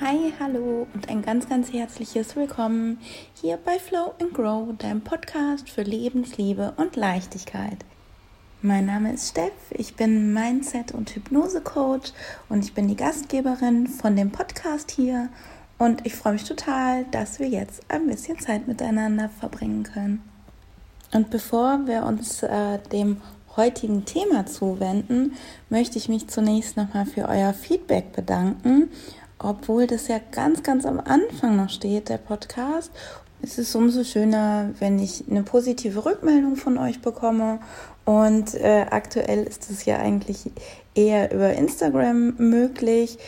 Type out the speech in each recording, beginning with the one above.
Hi, hallo und ein ganz, ganz herzliches Willkommen hier bei Flow and Grow, deinem Podcast für Lebensliebe und Leichtigkeit. Mein Name ist Steff, ich bin Mindset- und Hypnose-Coach und ich bin die Gastgeberin von dem Podcast hier und ich freue mich total, dass wir jetzt ein bisschen Zeit miteinander verbringen können. Und bevor wir uns äh, dem heutigen Thema zuwenden, möchte ich mich zunächst nochmal für euer Feedback bedanken obwohl das ja ganz, ganz am Anfang noch steht, der Podcast. Es ist umso schöner, wenn ich eine positive Rückmeldung von euch bekomme. Und äh, aktuell ist es ja eigentlich eher über Instagram möglich,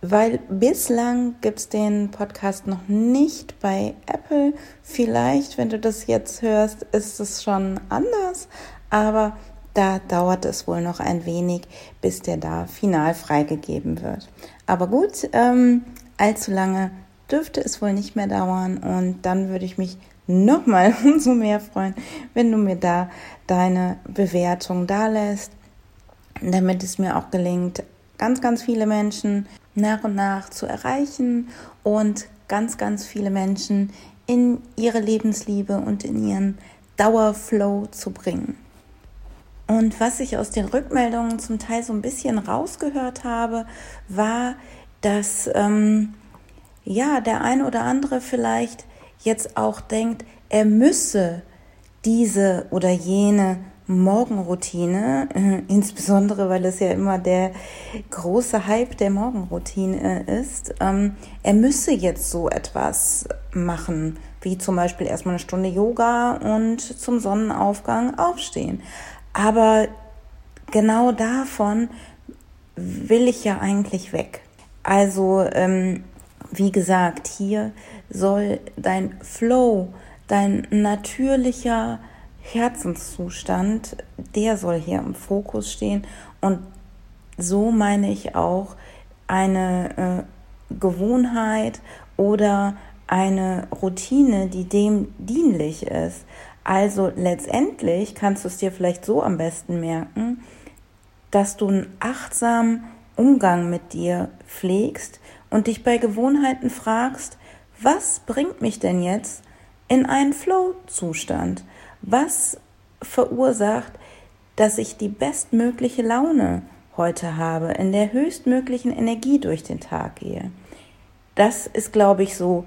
weil bislang gibt es den Podcast noch nicht bei Apple. Vielleicht, wenn du das jetzt hörst, ist es schon anders. Aber da dauert es wohl noch ein wenig, bis der da final freigegeben wird. Aber gut, ähm, allzu lange dürfte es wohl nicht mehr dauern und dann würde ich mich nochmal umso mehr freuen, wenn du mir da deine Bewertung da lässt, damit es mir auch gelingt, ganz, ganz viele Menschen nach und nach zu erreichen und ganz, ganz viele Menschen in ihre Lebensliebe und in ihren Dauerflow zu bringen. Und was ich aus den Rückmeldungen zum Teil so ein bisschen rausgehört habe, war, dass ähm, ja der eine oder andere vielleicht jetzt auch denkt, er müsse diese oder jene Morgenroutine, äh, insbesondere weil es ja immer der große Hype der Morgenroutine ist, ähm, er müsse jetzt so etwas machen, wie zum Beispiel erstmal eine Stunde Yoga und zum Sonnenaufgang aufstehen. Aber genau davon will ich ja eigentlich weg. Also, ähm, wie gesagt, hier soll dein Flow, dein natürlicher Herzenszustand, der soll hier im Fokus stehen. Und so meine ich auch eine äh, Gewohnheit oder eine Routine, die dem dienlich ist. Also letztendlich kannst du es dir vielleicht so am besten merken, dass du einen achtsamen Umgang mit dir pflegst und dich bei Gewohnheiten fragst, was bringt mich denn jetzt in einen Flow-Zustand? Was verursacht, dass ich die bestmögliche Laune heute habe, in der höchstmöglichen Energie durch den Tag gehe? Das ist, glaube ich, so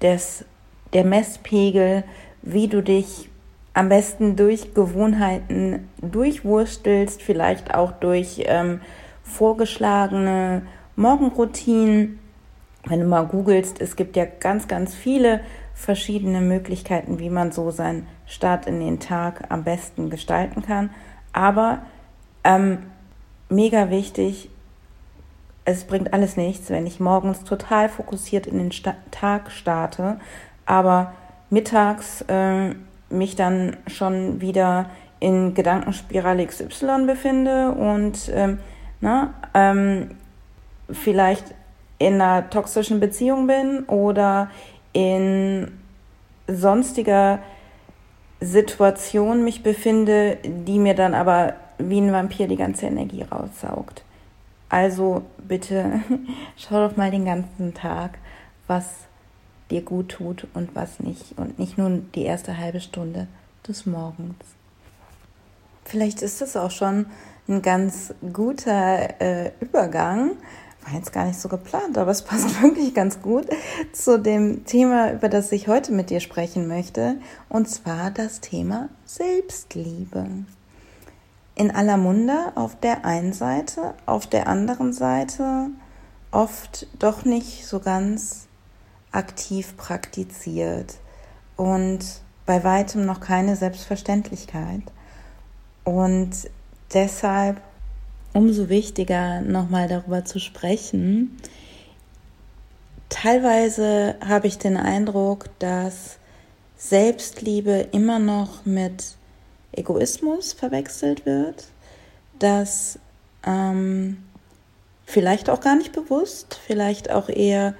das, der Messpegel, wie du dich am besten durch Gewohnheiten durchwurstelst, vielleicht auch durch ähm, vorgeschlagene Morgenroutinen. Wenn du mal googelst, es gibt ja ganz, ganz viele verschiedene Möglichkeiten, wie man so seinen Start in den Tag am besten gestalten kann. Aber ähm, mega wichtig, es bringt alles nichts, wenn ich morgens total fokussiert in den Sta Tag starte, aber mittags äh, mich dann schon wieder in Gedankenspirale XY befinde und ähm, na, ähm, vielleicht in einer toxischen Beziehung bin oder in sonstiger Situation mich befinde, die mir dann aber wie ein Vampir die ganze Energie raussaugt. Also bitte schau doch mal den ganzen Tag, was dir gut tut und was nicht. Und nicht nur die erste halbe Stunde des Morgens. Vielleicht ist das auch schon ein ganz guter äh, Übergang. War jetzt gar nicht so geplant, aber es passt wirklich ganz gut zu dem Thema, über das ich heute mit dir sprechen möchte. Und zwar das Thema Selbstliebe. In aller Munde auf der einen Seite, auf der anderen Seite oft doch nicht so ganz aktiv praktiziert und bei weitem noch keine Selbstverständlichkeit. Und deshalb umso wichtiger, nochmal darüber zu sprechen. Teilweise habe ich den Eindruck, dass Selbstliebe immer noch mit Egoismus verwechselt wird, dass ähm, vielleicht auch gar nicht bewusst, vielleicht auch eher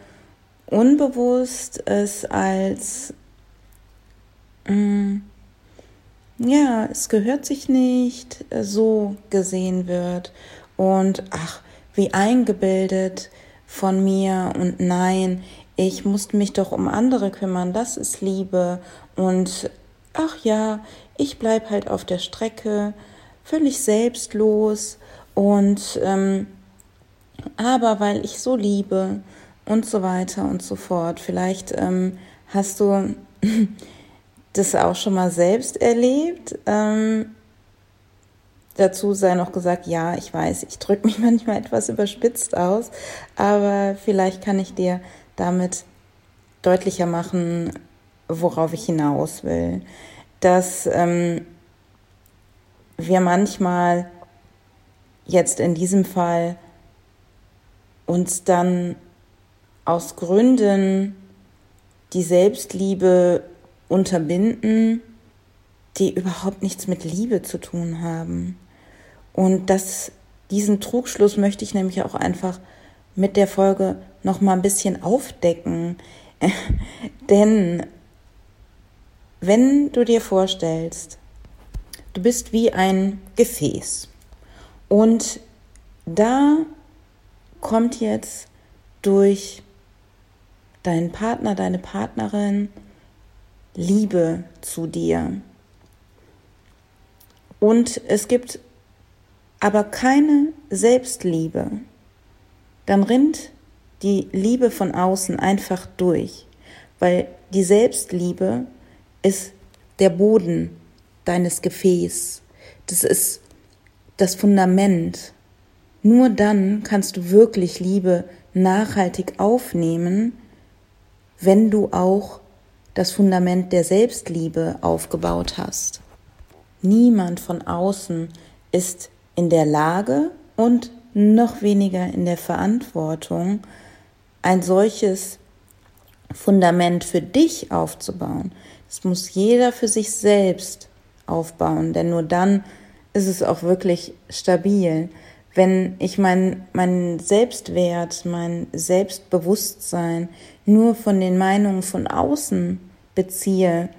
unbewusst es als mm, ja, es gehört sich nicht so gesehen wird. Und ach, wie eingebildet von mir und nein, ich muss mich doch um andere kümmern, das ist Liebe. Und ach ja, ich bleib halt auf der Strecke, völlig selbstlos. Und ähm, aber weil ich so liebe und so weiter und so fort. Vielleicht ähm, hast du das auch schon mal selbst erlebt. Ähm, dazu sei noch gesagt, ja, ich weiß, ich drücke mich manchmal etwas überspitzt aus, aber vielleicht kann ich dir damit deutlicher machen, worauf ich hinaus will. Dass ähm, wir manchmal jetzt in diesem Fall uns dann aus Gründen die Selbstliebe unterbinden, die überhaupt nichts mit Liebe zu tun haben. Und das, diesen Trugschluss möchte ich nämlich auch einfach mit der Folge noch mal ein bisschen aufdecken. Denn wenn du dir vorstellst, du bist wie ein Gefäß und da kommt jetzt durch deinen Partner, deine Partnerin Liebe zu dir. Und es gibt aber keine Selbstliebe. Dann rinnt die Liebe von außen einfach durch, weil die Selbstliebe ist der Boden deines Gefäßs. Das ist das Fundament. Nur dann kannst du wirklich Liebe nachhaltig aufnehmen, wenn du auch das Fundament der Selbstliebe aufgebaut hast. Niemand von außen ist in der Lage und noch weniger in der Verantwortung, ein solches Fundament für dich aufzubauen. Das muss jeder für sich selbst aufbauen, denn nur dann ist es auch wirklich stabil. Wenn ich mein, mein Selbstwert, mein Selbstbewusstsein nur von den Meinungen von außen beziehe,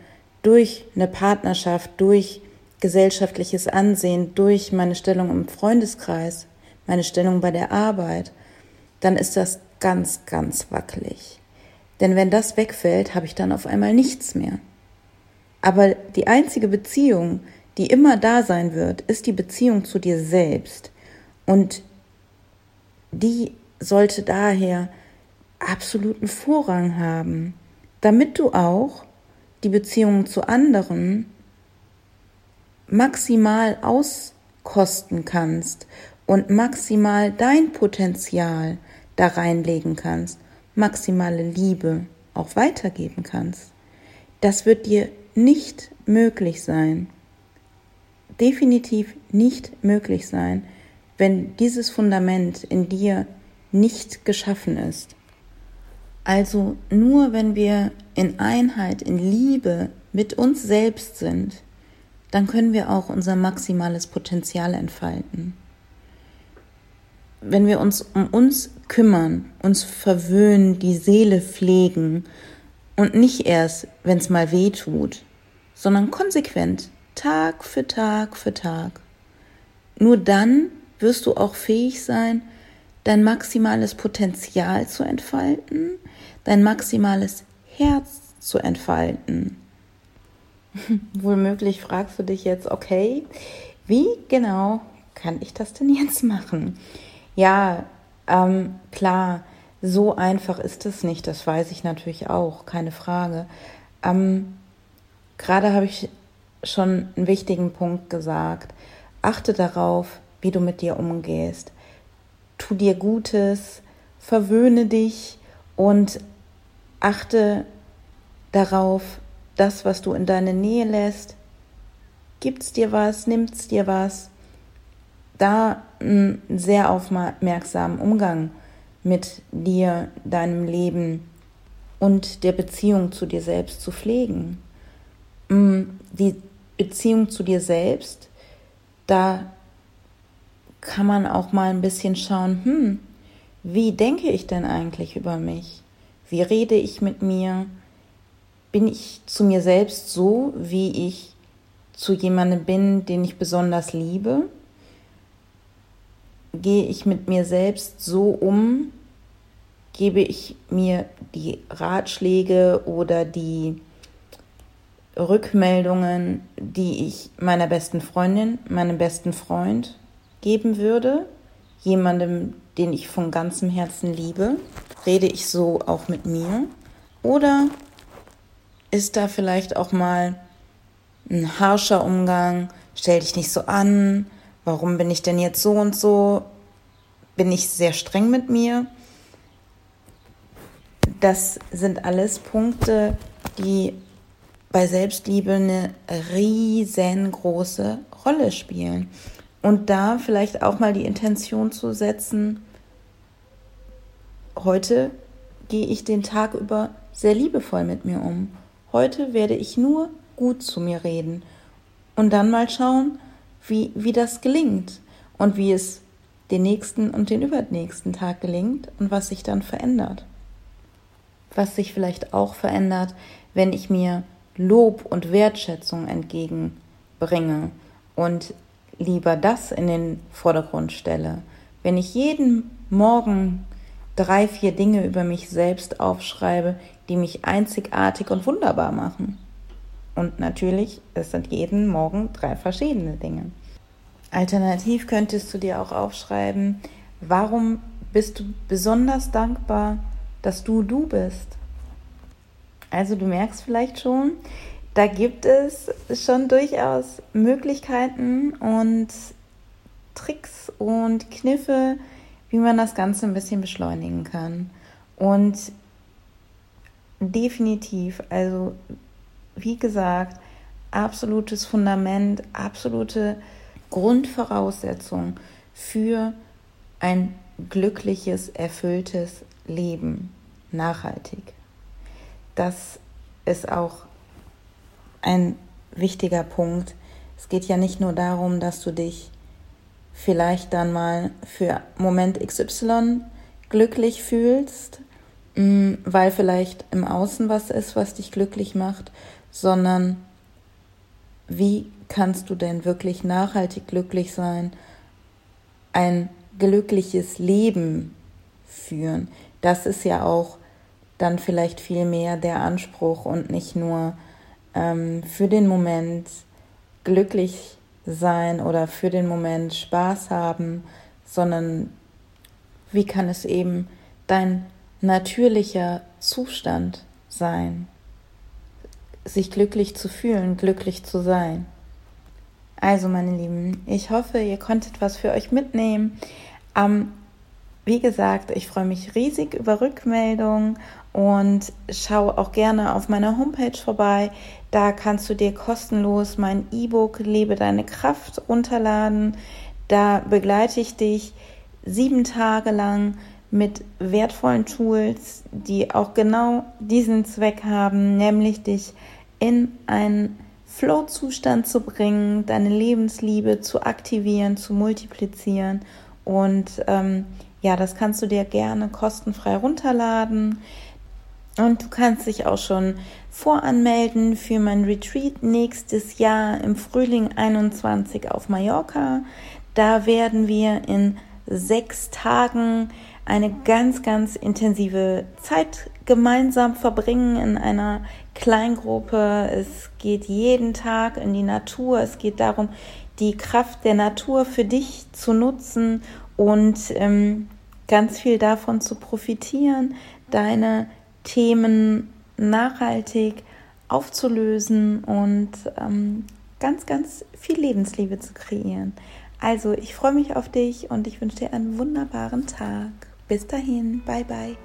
durch eine Partnerschaft, durch gesellschaftliches Ansehen, durch meine Stellung im Freundeskreis, meine Stellung bei der Arbeit, dann ist das ganz, ganz wackelig. Denn wenn das wegfällt, habe ich dann auf einmal nichts mehr. Aber die einzige Beziehung, die immer da sein wird, ist die Beziehung zu dir selbst. Und die sollte daher absoluten Vorrang haben, damit du auch die Beziehungen zu anderen maximal auskosten kannst und maximal dein Potenzial da reinlegen kannst, maximale Liebe auch weitergeben kannst. Das wird dir nicht möglich sein, definitiv nicht möglich sein, wenn dieses Fundament in dir nicht geschaffen ist. Also nur wenn wir in Einheit, in Liebe mit uns selbst sind, dann können wir auch unser maximales Potenzial entfalten. Wenn wir uns um uns kümmern, uns verwöhnen, die Seele pflegen und nicht erst, wenn es mal weh tut, sondern konsequent, Tag für Tag für Tag. Nur dann wirst du auch fähig sein, dein maximales Potenzial zu entfalten, dein maximales Herz zu entfalten. Wohlmöglich fragst du dich jetzt, okay, wie genau kann ich das denn jetzt machen? Ja, ähm, klar, so einfach ist es nicht, das weiß ich natürlich auch, keine Frage. Ähm, Gerade habe ich schon einen wichtigen Punkt gesagt. Achte darauf, wie du mit dir umgehst. Tu dir Gutes, verwöhne dich und achte darauf, das, was du in deine Nähe lässt, gibt's dir was, nimmt's dir was. Da einen sehr aufmerksamen Umgang mit dir, deinem Leben und der Beziehung zu dir selbst zu pflegen. Mm, die Beziehung zu dir selbst, da kann man auch mal ein bisschen schauen, hm, wie denke ich denn eigentlich über mich? Wie rede ich mit mir? Bin ich zu mir selbst so, wie ich zu jemandem bin, den ich besonders liebe? Gehe ich mit mir selbst so um, gebe ich mir die Ratschläge oder die Rückmeldungen, die ich meiner besten Freundin, meinem besten Freund geben würde, jemandem, den ich von ganzem Herzen liebe? Rede ich so auch mit mir? Oder ist da vielleicht auch mal ein harscher Umgang? Stell dich nicht so an. Warum bin ich denn jetzt so und so? Bin ich sehr streng mit mir? Das sind alles Punkte, die bei Selbstliebe eine riesengroße Rolle spielen. Und da vielleicht auch mal die Intention zu setzen, heute gehe ich den Tag über sehr liebevoll mit mir um. Heute werde ich nur gut zu mir reden. Und dann mal schauen, wie, wie das gelingt und wie es den nächsten und den übernächsten Tag gelingt und was sich dann verändert. Was sich vielleicht auch verändert, wenn ich mir Lob und Wertschätzung entgegenbringe und lieber das in den Vordergrund stelle. Wenn ich jeden Morgen drei, vier Dinge über mich selbst aufschreibe, die mich einzigartig und wunderbar machen. Und natürlich, es sind jeden Morgen drei verschiedene Dinge. Alternativ könntest du dir auch aufschreiben, warum bist du besonders dankbar, dass du du bist. Also du merkst vielleicht schon, da gibt es schon durchaus Möglichkeiten und Tricks und Kniffe, wie man das Ganze ein bisschen beschleunigen kann. Und definitiv, also wie gesagt, absolutes Fundament, absolute Grundvoraussetzung für ein glückliches, erfülltes Leben, nachhaltig. Das ist auch ein wichtiger Punkt. Es geht ja nicht nur darum, dass du dich vielleicht dann mal für Moment XY glücklich fühlst, mm, weil vielleicht im Außen was ist, was dich glücklich macht, sondern wie kannst du denn wirklich nachhaltig glücklich sein, ein glückliches Leben führen? Das ist ja auch dann vielleicht viel mehr der Anspruch und nicht nur ähm, für den Moment glücklich sein oder für den Moment Spaß haben, sondern wie kann es eben dein natürlicher Zustand sein, sich glücklich zu fühlen, glücklich zu sein. Also meine Lieben, ich hoffe, ihr konntet was für euch mitnehmen. Ähm, wie gesagt, ich freue mich riesig über Rückmeldungen und schau auch gerne auf meiner Homepage vorbei. Da kannst du dir kostenlos mein E-Book Lebe deine Kraft runterladen. Da begleite ich dich sieben Tage lang mit wertvollen Tools, die auch genau diesen Zweck haben, nämlich dich in einen Flow-Zustand zu bringen, deine Lebensliebe zu aktivieren, zu multiplizieren. Und ähm, ja, das kannst du dir gerne kostenfrei runterladen. Und du kannst dich auch schon voranmelden für mein Retreat nächstes Jahr im Frühling 21 auf Mallorca. Da werden wir in sechs Tagen eine ganz, ganz intensive Zeit gemeinsam verbringen in einer Kleingruppe. Es geht jeden Tag in die Natur. Es geht darum, die Kraft der Natur für dich zu nutzen und ähm, ganz viel davon zu profitieren, deine Themen nachhaltig aufzulösen und ähm, ganz, ganz viel Lebensliebe zu kreieren. Also, ich freue mich auf dich und ich wünsche dir einen wunderbaren Tag. Bis dahin, bye bye.